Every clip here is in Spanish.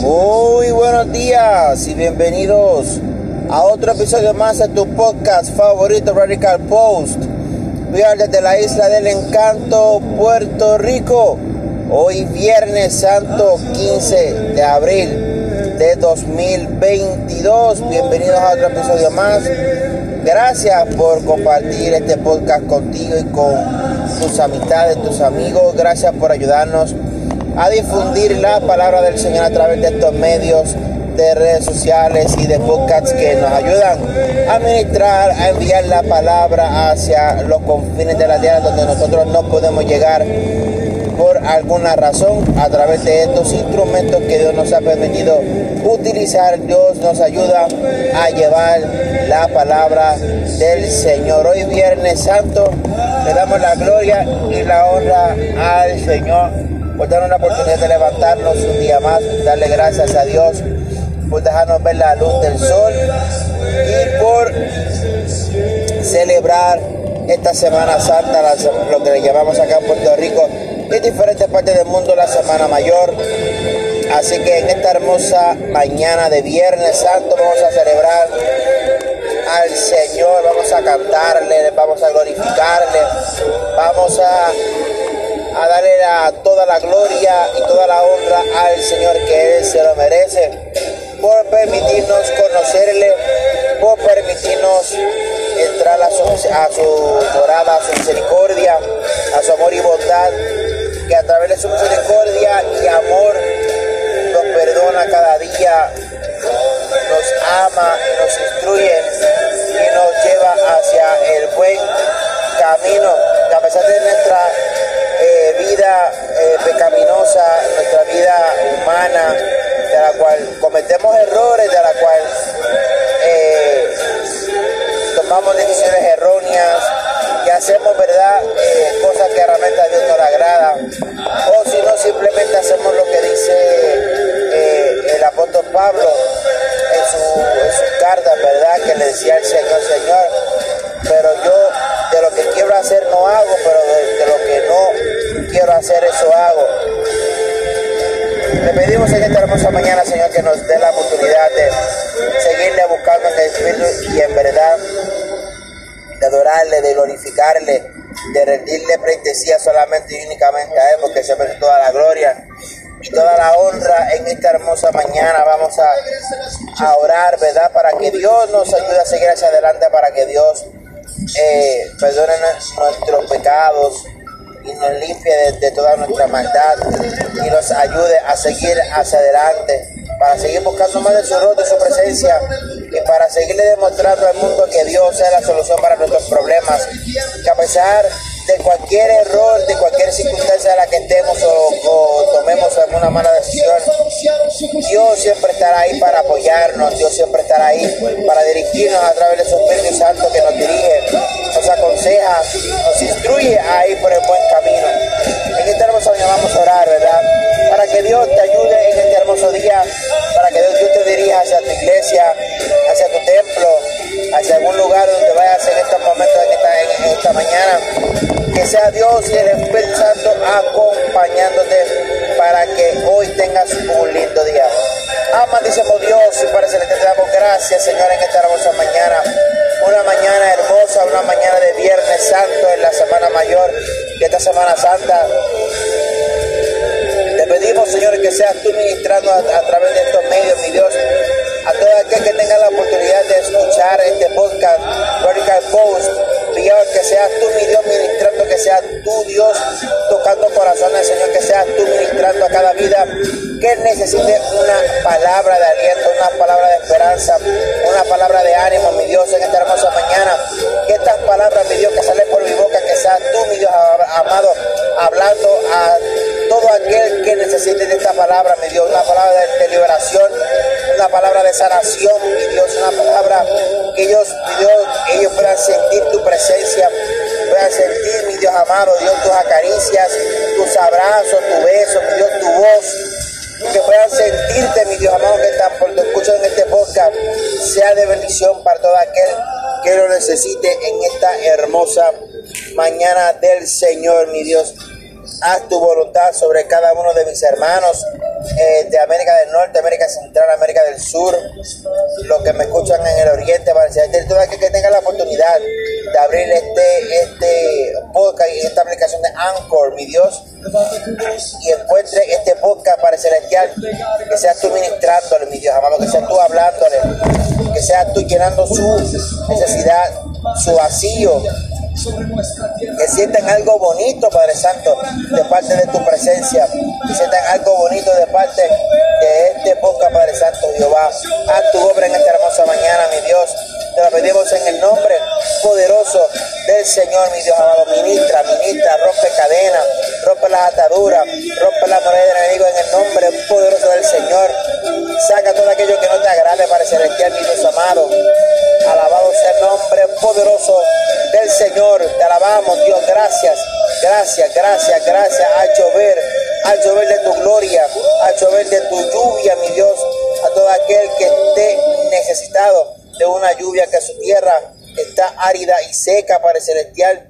Muy buenos días y bienvenidos a otro episodio más de tu podcast favorito Radical Post. We are desde la isla del encanto, Puerto Rico. Hoy viernes santo 15 de abril de 2022. Bienvenidos a otro episodio más. Gracias por compartir este podcast contigo y con tus amistades, tus amigos. Gracias por ayudarnos a difundir la palabra del Señor a través de estos medios de redes sociales y de podcasts que nos ayudan a ministrar, a enviar la palabra hacia los confines de la tierra donde nosotros no podemos llegar por alguna razón a través de estos instrumentos que Dios nos ha permitido utilizar. Dios nos ayuda a llevar la palabra del Señor. Hoy Viernes Santo le damos la gloria y la honra al Señor por darnos la oportunidad de levantarnos un día más, darle gracias a Dios por dejarnos ver la luz del sol y por celebrar esta Semana Santa, lo que le llamamos acá en Puerto Rico y en diferentes partes del mundo la Semana Mayor. Así que en esta hermosa mañana de Viernes Santo vamos a celebrar al Señor, vamos a cantarle, vamos a glorificarle, vamos a, a darle toda la gloria y toda la honra al Señor que Él se lo merece por permitirnos conocerle, por permitirnos entrar a su, a su morada, a su misericordia, a su amor y bondad, que a través de su misericordia y amor nos perdona cada día, nos ama, nos instruye cometemos errores, de la cual eh, tomamos decisiones erróneas y hacemos, ¿verdad?, eh, cosas que realmente a Dios no le agrada. O si no, simplemente hacemos lo que dice eh, el apóstol Pablo en su, en carta, ¿verdad?, que le decía al Señor, en esta hermosa mañana, Señor, que nos dé la oportunidad de seguirle buscando en el Espíritu y en verdad, de adorarle, de glorificarle, de rendirle pleitesía solamente y únicamente a Él, porque se merece toda la gloria y toda la honra en esta hermosa mañana. Vamos a, a orar, ¿verdad? Para que Dios nos ayude a seguir hacia adelante, para que Dios eh, perdone nuestros pecados y nos limpie de, toda nuestra maldad y nos ayude a seguir hacia adelante, para seguir buscando más de su rostro, de su presencia y para seguirle demostrando al mundo que Dios es la solución para nuestros problemas, que a pesar de cualquier error, de cualquier circunstancia en la que estemos o, o tomemos alguna mala decisión, Dios siempre estará ahí para apoyarnos, Dios siempre estará ahí para dirigirnos a través de su Espíritu Santo que nos dirige, nos aconseja, nos instruye a ir por el buen camino. En este hermoso día vamos a orar, ¿verdad? Para que Dios te ayude en este hermoso día, para que Dios te dirija hacia tu iglesia, hacia tu templo, hacia algún lugar donde vayas en estos momentos, en esta, en esta mañana. Que sea Dios y el Espíritu Santo acompañándote para que hoy tengas un lindo día. Amadísimo Dios y para celeste te damos gracias, Señor, en esta hermosa mañana. Una mañana hermosa, una mañana de Viernes Santo en la Semana Mayor de esta Semana Santa. Te pedimos, Señor, que seas tú ministrando a, través de estos medios, mi Dios, a todo aquel que tenga la oportunidad de escuchar este podcast, Vertical Post, Que seas tú, mi Dios, ministrando, que seas tú, Dios, tocando corazones, Señor, que seas tú ministrando a cada vida que necesite una palabra de aliento, una palabra de esperanza, una palabra de ánimo, mi Dios, en esta hermosa mañana. Que estas palabras, mi Dios, que salen por mi boca, que seas tú, mi Dios amado, hablando a todo aquel que necesite de esta palabra, mi Dios, una palabra de, de liberación, una palabra de sanación, mi Dios, una palabra que ellos, Dios, ellos puedan sentir tu presencia, puedan sentir, mi Dios amado, Dios, tus acaricias, tus abrazos, tu beso, mi Dios, tu voz que puedan sentirte, mi Dios amado, que tan por tu escucho en este podcast sea de bendición para todo aquel que lo necesite en esta hermosa mañana del Señor, mi Dios. Haz tu voluntad sobre cada uno de mis hermanos, eh, de América del Norte, América Central, América del Sur, los que me escuchan en el Oriente, Padre Celestial, todo aquel que tenga la oportunidad de abrir este, este podcast y esta aplicación de Anchor, mi Dios, y encuentre este podcast, Padre Celestial, que seas tú ministrándole, mi Dios amado, que seas tú hablándole, que seas tú llenando su necesidad, su vacío, que sientan algo bonito, Padre Santo, de parte de tu presencia, que sientan algo bonito de parte de este podcast, Padre Santo, Jehová. Haz tu obra en esta hermosa mañana, mi Dios. Te lo pedimos en el nombre poderoso del Señor, mi Dios amado. Ministra, ministra, rompe cadenas, rompe las ataduras, rompe la moneda del enemigo en el nombre poderoso del Señor. Saca todo aquello que no te agrade para celestial, mi Dios amado. Alabado sea el nombre poderoso del Señor. Te alabamos, Dios. Gracias, gracias, gracias, gracias. A llover, a llover de tu gloria, a llover de tu lluvia, mi Dios. A todo aquel que esté necesitado de una lluvia, que su tierra está árida y seca para el celestial,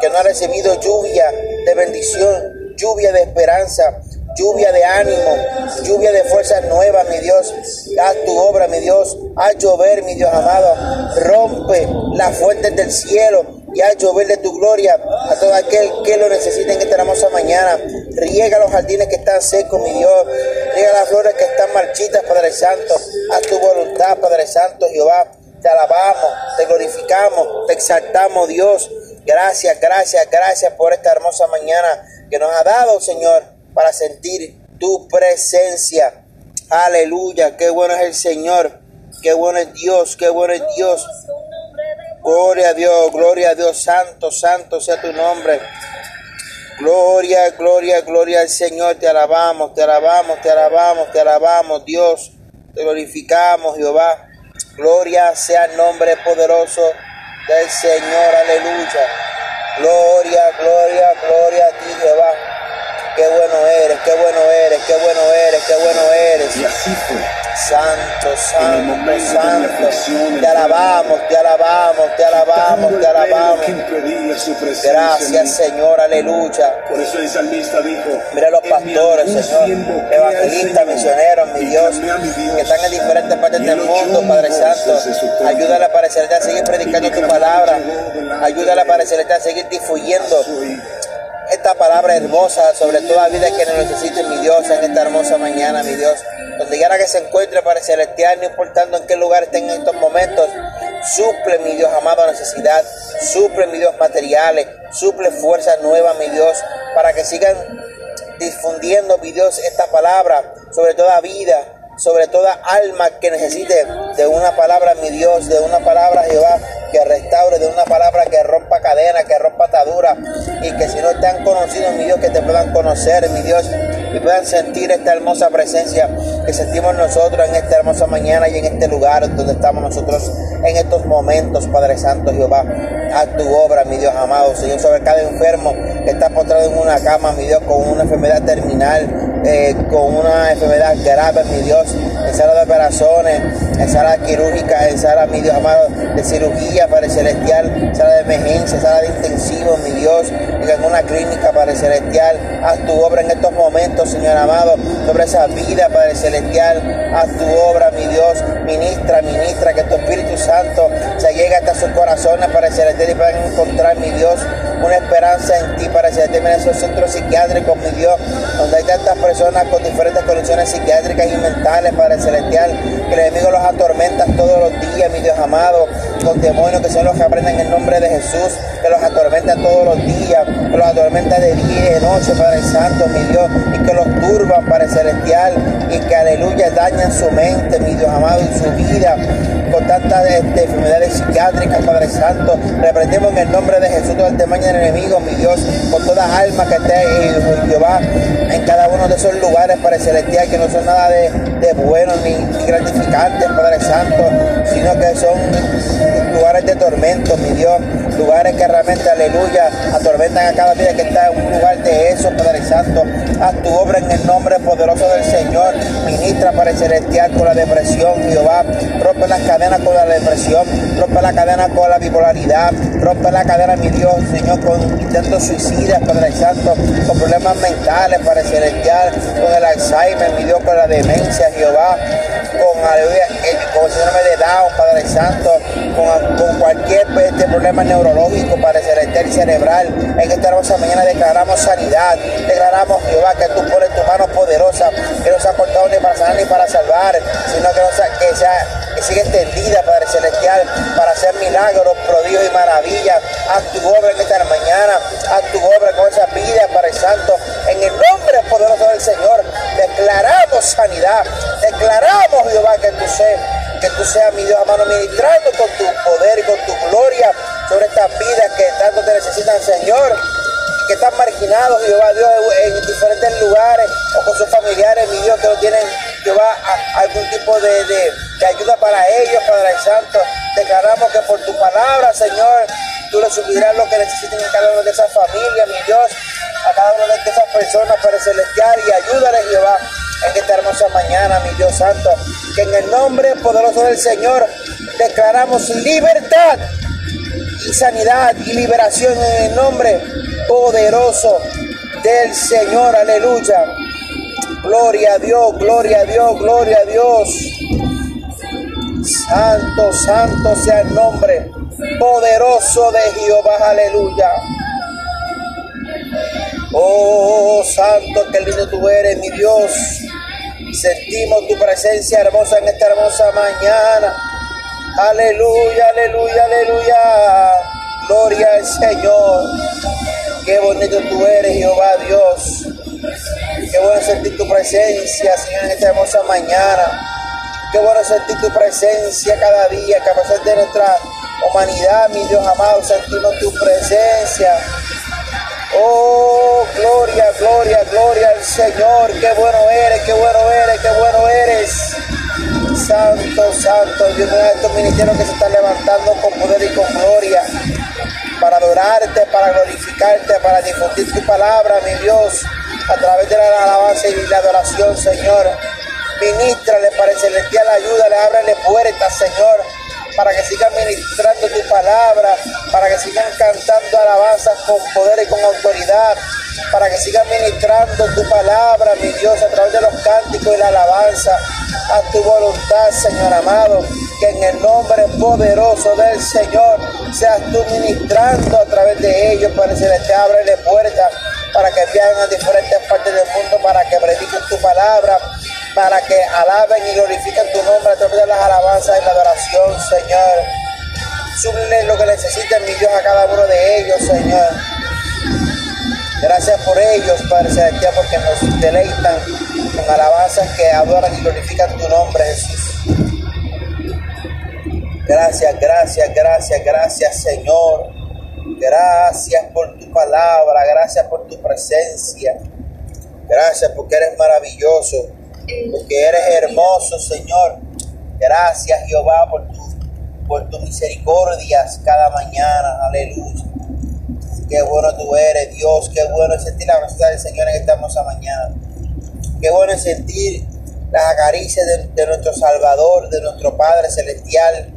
que no ha recibido lluvia de bendición, lluvia de esperanza, lluvia de ánimo, lluvia de fuerzas nuevas, mi Dios. Haz tu obra, mi Dios. Haz llover, mi Dios amado. Rompe las fuentes del cielo y haz llover de tu gloria a todo aquel que lo necesite en esta hermosa mañana. Riega los jardines que están secos, mi Dios. Riega las flores que están marchitas, Padre Santo. Haz tu voluntad, Padre Santo, Jehová. Te alabamos, te glorificamos, te exaltamos, Dios. Gracias, gracias, gracias por esta hermosa mañana que nos ha dado, Señor para sentir tu presencia. Aleluya, qué bueno es el Señor, qué bueno es Dios, qué bueno es Dios. Gloria a Dios, gloria a Dios, santo, santo sea tu nombre. Gloria, gloria, gloria al Señor, te alabamos, te alabamos, te alabamos, te alabamos, Dios, te glorificamos, Jehová. Gloria sea el nombre poderoso del Señor, aleluya. Gloria, gloria, gloria a ti, qué bueno eres, qué bueno eres, qué bueno eres, qué bueno eres. Y así fue. Santo, santo, santo. Te alabamos, te alabamos, te alabamos, te alabamos. Gracias, Señor, aleluya. Por eso el salmista dijo: Mira los pastores, Señor, evangelistas, misioneros, mi Dios, que están en diferentes partes del mundo, Padre Santo. Ayúdale a parecer a seguir predicando tu palabra. Ayúdale a parecer a seguir difundiendo esta palabra hermosa sobre toda vida que nos necesite, mi Dios, en esta hermosa mañana, mi Dios. Donde quiera que se encuentre, para celestial, no importando en qué lugar estén en estos momentos, suple, mi Dios, amado, necesidad, suple, mi Dios, materiales, suple fuerza nueva, mi Dios, para que sigan difundiendo, mi Dios, esta palabra sobre toda vida, sobre toda alma que necesite de una palabra, mi Dios, de una palabra, Jehová, que restaure, de una palabra que rompa cadena, que rompa atadura, y que si no están conocidos, mi Dios, que te puedan conocer, mi Dios, y puedan sentir esta hermosa presencia que sentimos nosotros en esta hermosa mañana y en este lugar donde estamos nosotros en estos momentos, Padre Santo Jehová. A tu obra, mi Dios amado, Señor, sobre cada enfermo que está postrado en una cama, mi Dios, con una enfermedad terminal, eh, con una enfermedad grave, mi Dios, en sala de operaciones, en sala quirúrgica, en sala, mi Dios amado, de cirugía, Padre Celestial, sala de emergencia, sala de intensivo, mi Dios, en una clínica, Padre Celestial, haz tu obra en estos momentos, Señor amado, sobre esa vida, Padre Celestial, haz tu obra, mi Dios, ministra, ministra, que tu Espíritu Santo se llegue hasta sus corazones, Padre Celestial, y puedan encontrar, mi Dios, una esperanza en ti, Padre Celestial, en esos centros psiquiátricos, mi Dios, donde hay tantas personas con diferentes condiciones psiquiátricas y mentales, Padre Celestial, que el enemigo los atormenta todos los días, mi Dios amado, con demonios que son los que aprenden el nombre de Jesús, que los atormenta todos los días, los atormenta de día y de noche, Padre Santo, mi Dios, y que los turban, Padre Celestial, y que aleluya dañan su mente, mi Dios amado, y su vida tantas este, enfermedades psiquiátricas, Padre Santo. Reprendemos en el nombre de Jesús todo el tamaño del enemigo, mi Dios, con toda alma que esté Jehová, en cada uno de esos lugares, Padre Celestial, que no son nada de, de bueno ni, ni gratificantes, Padre Santo, sino que son lugares de tormento, mi Dios, lugares que realmente, aleluya, atormentan a cada vida que está en un lugar de eso, Padre Santo. Haz tu obra en el nombre poderoso del Señor. Ministra el celestial con la depresión, Jehová. Rompe las cadenas con la depresión, rompe la cadena con la bipolaridad, rompe la cadena, mi Dios, Señor, con intentos suicidas, Padre Santo, con problemas mentales para el celestial, con el Alzheimer, mi Dios, con la demencia, Jehová, con, aleluya, con el síndrome de Down, Padre Santo, con, cualquier este, problema neurológico, y cerebral. En esta hermosa mañana declaramos sanidad, declaramos, Jehová, que tú pones tu mano poderosa, que no se ha cortado ni para sanar ni para salvar, sino que, sea, que, sea, siga extendida, Padre Celestial, para hacer milagros, prodigios y maravillas. Haz tu obra en esta mañana, haz tu obra con esa vida, Padre Santo, en el nombre poderoso del Señor. Declaramos sanidad, declaramos, Jehová, que tú seas que tú seas mi Dios, amado, ministrando con tu poder y con tu gloria sobre estas vidas que tanto te necesitan, Señor que están marginados, Jehová Dios, en diferentes lugares o con sus familiares, mi Dios, que no tienen, Jehová, algún tipo de, de, ayuda para ellos, Padre Santo. Declaramos que por tu palabra, Señor, tú les suplirás lo que necesiten en cada una de esas familias, mi Dios, a cada una de esas personas, Padre Celestial, y ayúdale, Jehová, en esta hermosa mañana, mi Dios Santo, que en el nombre poderoso del Señor declaramos libertad y sanidad y liberación en el nombre poderoso del Señor. Aleluya. Gloria a Dios, gloria a Dios, gloria a Dios. Santo, santo sea el nombre poderoso de Jehová. Aleluya. Oh, santo, qué lindo tú eres, mi Dios. Sentimos tu presencia hermosa en esta hermosa mañana. Aleluya, aleluya, aleluya. Gloria al Señor. Qué bonito tú eres, Jehová Dios. Qué bueno sentir tu presencia, Señor, en esta hermosa mañana. Qué bueno sentir tu presencia cada día, que a pesar de nuestra humanidad, mi Dios amado, sentimos tu presencia. Oh, gloria, gloria, gloria al Señor. Qué bueno eres, qué bueno eres, qué bueno eres. Santo, santo, Dios mío, estos ministerios que se están levantando con poder y con gloria para adorarte, para glorificarte, para difundir tu palabra, mi Dios, a través de la alabanza y la adoración, Señor. Ministrale para el celestial, ayúdale, ábrele puertas, Señor para que sigan ministrando tu palabra, para que sigan cantando alabanzas con poder y con autoridad, para que sigan ministrando tu palabra, mi Dios, a través de los cánticos y la alabanza, a tu voluntad, Señor amado, que en el nombre poderoso del Señor seas tú ministrando a través de ellos, para que se les abre puertas, para que viajen a diferentes partes del mundo, para que prediquen tu palabra, para que alaben y glorifiquen tu nombre a través de las alabanzas y la adoración, Señor. Súblenle lo que necesiten, mi Dios, a cada uno de ellos, Señor. Gracias por ellos, Padre Celestial, porque nos deleitan con alabanzas que adoran y glorifican tu nombre, Jesús. Gracias, gracias, gracias, gracias, Señor. Gracias por tu palabra, gracias por tu presencia. Gracias porque eres maravilloso porque eres hermoso, Señor. Gracias, Jehová, por, tu, por tus misericordias cada mañana. Aleluya. Qué bueno tú eres, Dios. Qué bueno es sentir la presencia del Señor en esta hermosa mañana. Qué bueno es sentir las caricias de, de nuestro Salvador, de nuestro Padre Celestial.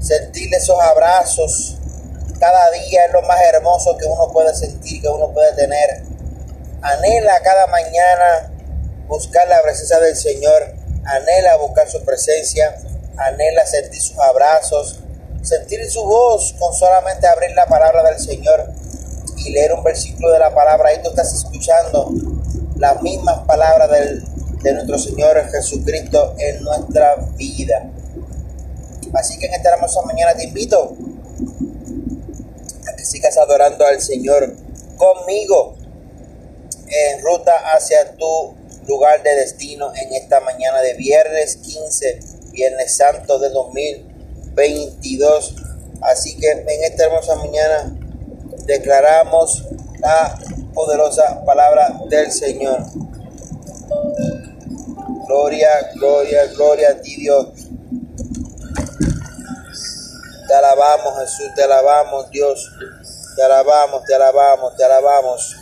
Sentir esos abrazos cada día es lo más hermoso que uno puede sentir, que uno puede tener. Anhela cada mañana buscar la presencia del Señor, anhela buscar su presencia, anhela sentir sus abrazos, sentir su voz con solamente abrir la palabra del Señor y leer un versículo de la palabra. Ahí tú estás escuchando las mismas palabras de nuestro Señor Jesucristo en nuestra vida. Así que en esta hermosa mañana te invito a que sigas adorando al Señor conmigo en ruta hacia tu lugar de destino en esta mañana de viernes 15, viernes santo de 2022. Así que en esta hermosa mañana declaramos la poderosa palabra del Señor. Gloria, gloria, gloria a ti Dios. Te alabamos Jesús, te alabamos Dios. Te alabamos, te alabamos, te alabamos.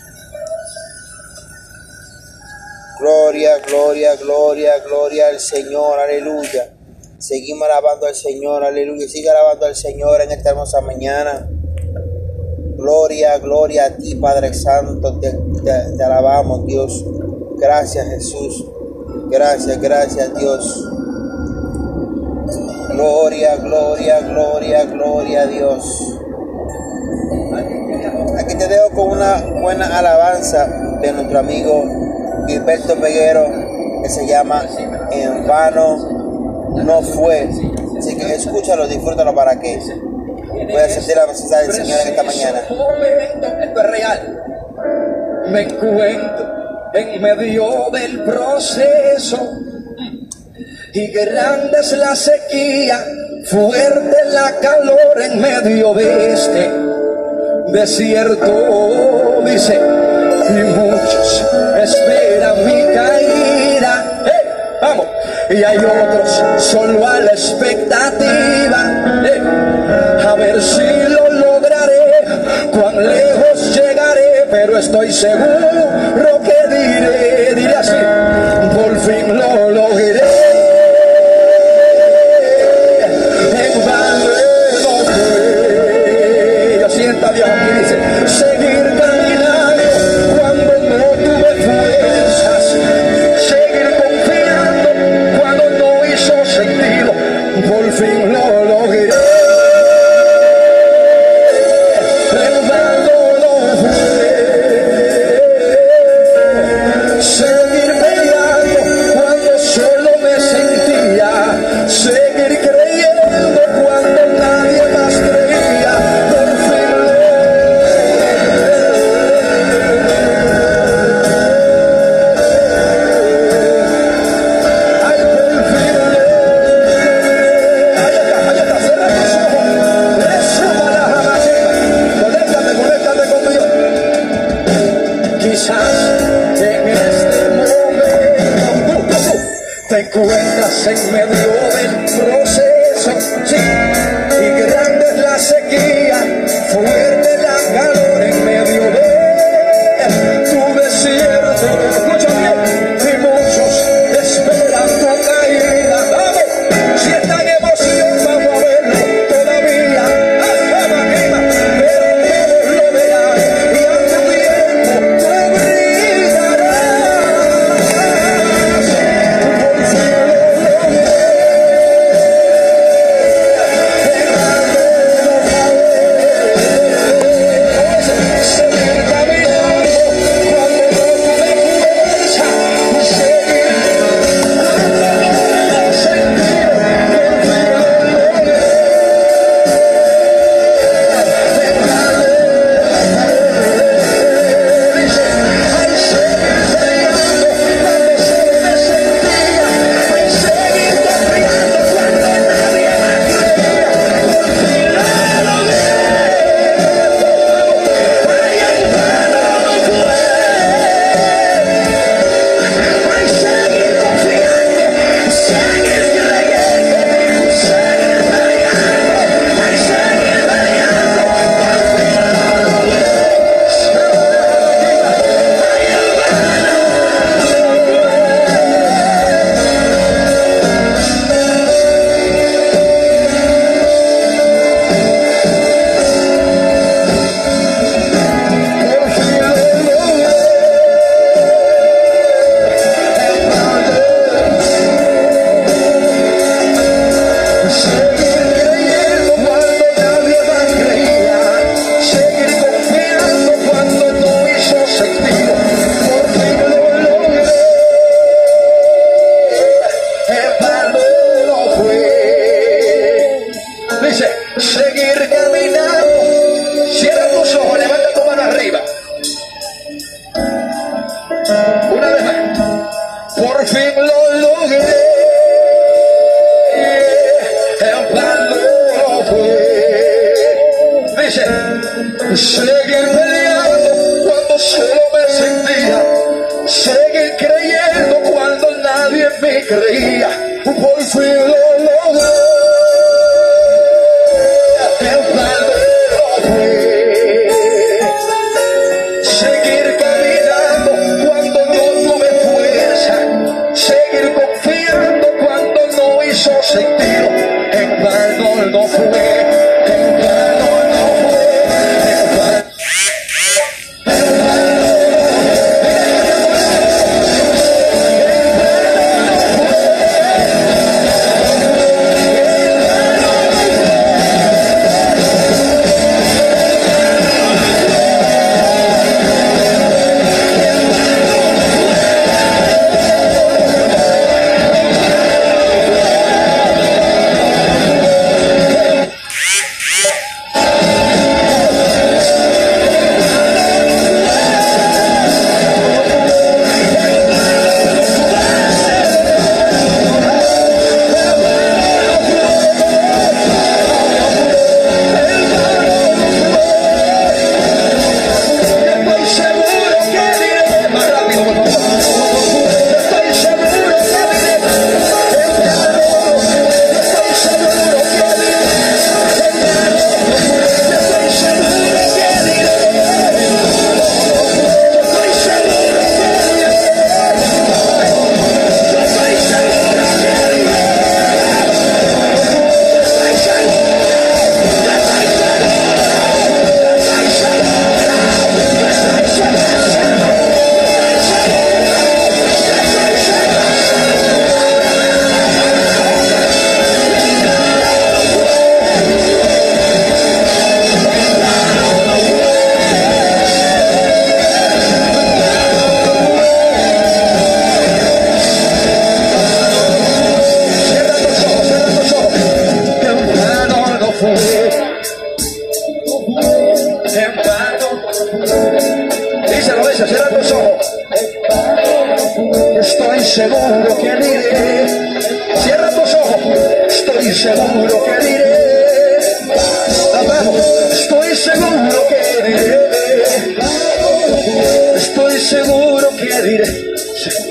Gloria, gloria, gloria, gloria al Señor, aleluya. Seguimos alabando al Señor, aleluya. Sigue alabando al Señor en esta hermosa mañana. Gloria, gloria a ti, Padre Santo. Te, te alabamos, Dios. Gracias, Jesús. Gracias, gracias, Dios. Gloria, gloria, gloria, gloria a Dios. Aquí te dejo con una buena alabanza de nuestro amigo Gilberto Peguero que se llama En vano no fue. Así que escúchalo, disfrútalo para que puedas sentir la presencia del Señor en esta mañana. Me encuentro en medio del proceso y grande es la sequía, fuerte la calor en medio de este desierto, dice, y muchos esperan mi caída. vamos, y hay otros solo a la expectativa, a ver si lo lograré, cuán lejos llegaré, pero estoy seguro que diré, diré así, por fin me creía un policía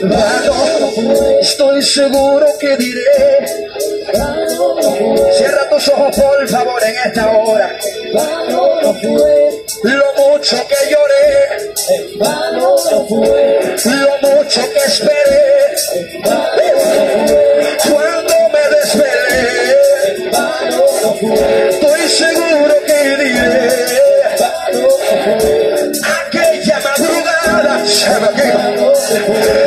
raro, estoy seguro que diré. Cierra tus ojos, por favor, en esta hora. Lo mucho que lloré, lo mucho que esperé. Cuando me desvelé, estoy seguro que diré. Aquella madrugada se me quedó.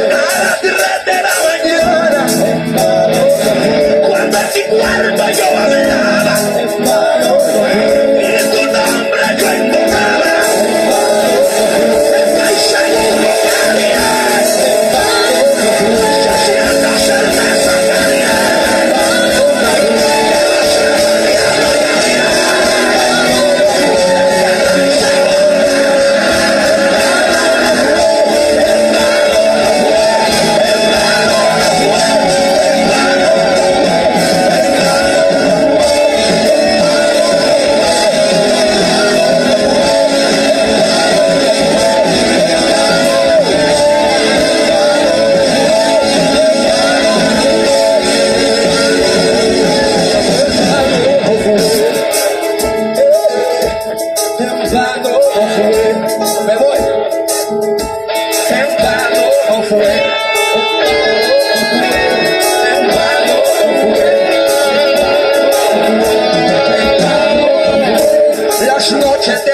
Just